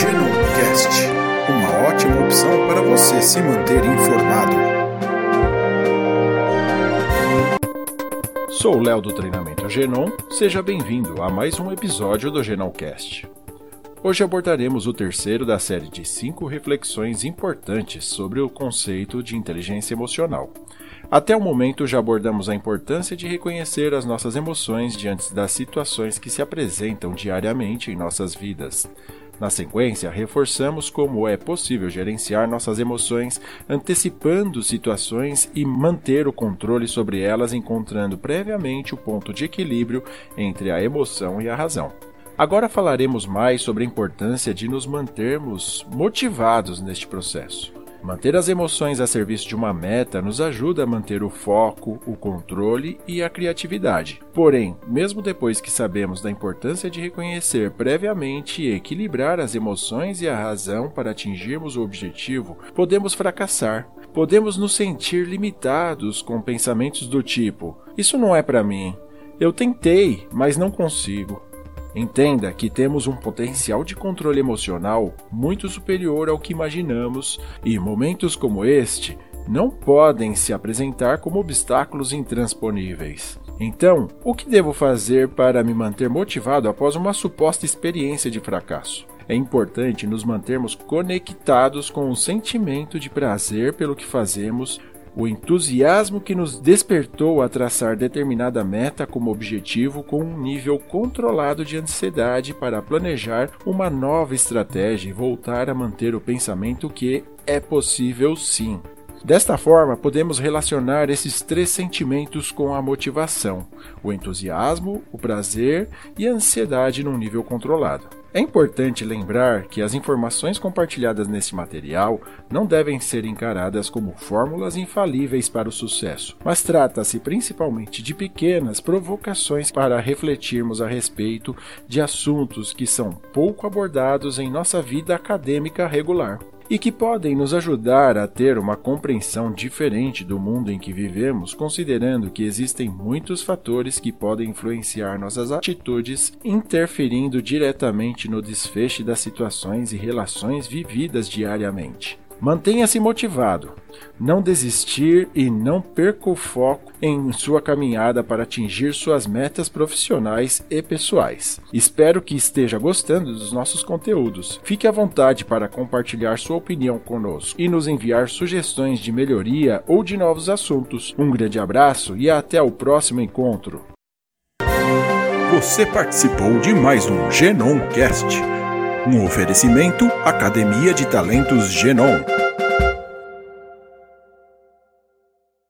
Genomcast, uma ótima opção para você se manter informado. Sou o Léo do Treinamento Genom, seja bem-vindo a mais um episódio do Genomcast. Hoje abordaremos o terceiro da série de cinco reflexões importantes sobre o conceito de inteligência emocional. Até o momento já abordamos a importância de reconhecer as nossas emoções diante das situações que se apresentam diariamente em nossas vidas. Na sequência, reforçamos como é possível gerenciar nossas emoções, antecipando situações e manter o controle sobre elas, encontrando previamente o ponto de equilíbrio entre a emoção e a razão. Agora falaremos mais sobre a importância de nos mantermos motivados neste processo. Manter as emoções a serviço de uma meta nos ajuda a manter o foco, o controle e a criatividade. Porém, mesmo depois que sabemos da importância de reconhecer previamente e equilibrar as emoções e a razão para atingirmos o objetivo, podemos fracassar. Podemos nos sentir limitados com pensamentos do tipo: Isso não é para mim. Eu tentei, mas não consigo. Entenda que temos um potencial de controle emocional muito superior ao que imaginamos, e momentos como este não podem se apresentar como obstáculos intransponíveis. Então, o que devo fazer para me manter motivado após uma suposta experiência de fracasso? É importante nos mantermos conectados com o sentimento de prazer pelo que fazemos o entusiasmo que nos despertou a traçar determinada meta como objetivo com um nível controlado de ansiedade para planejar uma nova estratégia e voltar a manter o pensamento que é possível sim. Desta forma, podemos relacionar esses três sentimentos com a motivação: o entusiasmo, o prazer e a ansiedade num nível controlado. É importante lembrar que as informações compartilhadas nesse material não devem ser encaradas como fórmulas infalíveis para o sucesso, mas trata-se principalmente de pequenas provocações para refletirmos a respeito de assuntos que são pouco abordados em nossa vida acadêmica regular e que podem nos ajudar a ter uma compreensão diferente do mundo em que vivemos, considerando que existem muitos fatores que podem influenciar nossas atitudes, interferindo diretamente no desfecho das situações e relações vividas diariamente. Mantenha-se motivado, não desistir e não perca o foco em sua caminhada para atingir suas metas profissionais e pessoais. Espero que esteja gostando dos nossos conteúdos. Fique à vontade para compartilhar sua opinião conosco e nos enviar sugestões de melhoria ou de novos assuntos. Um grande abraço e até o próximo encontro. Você participou de mais um Genomcast um oferecimento Academia de Talentos Genom.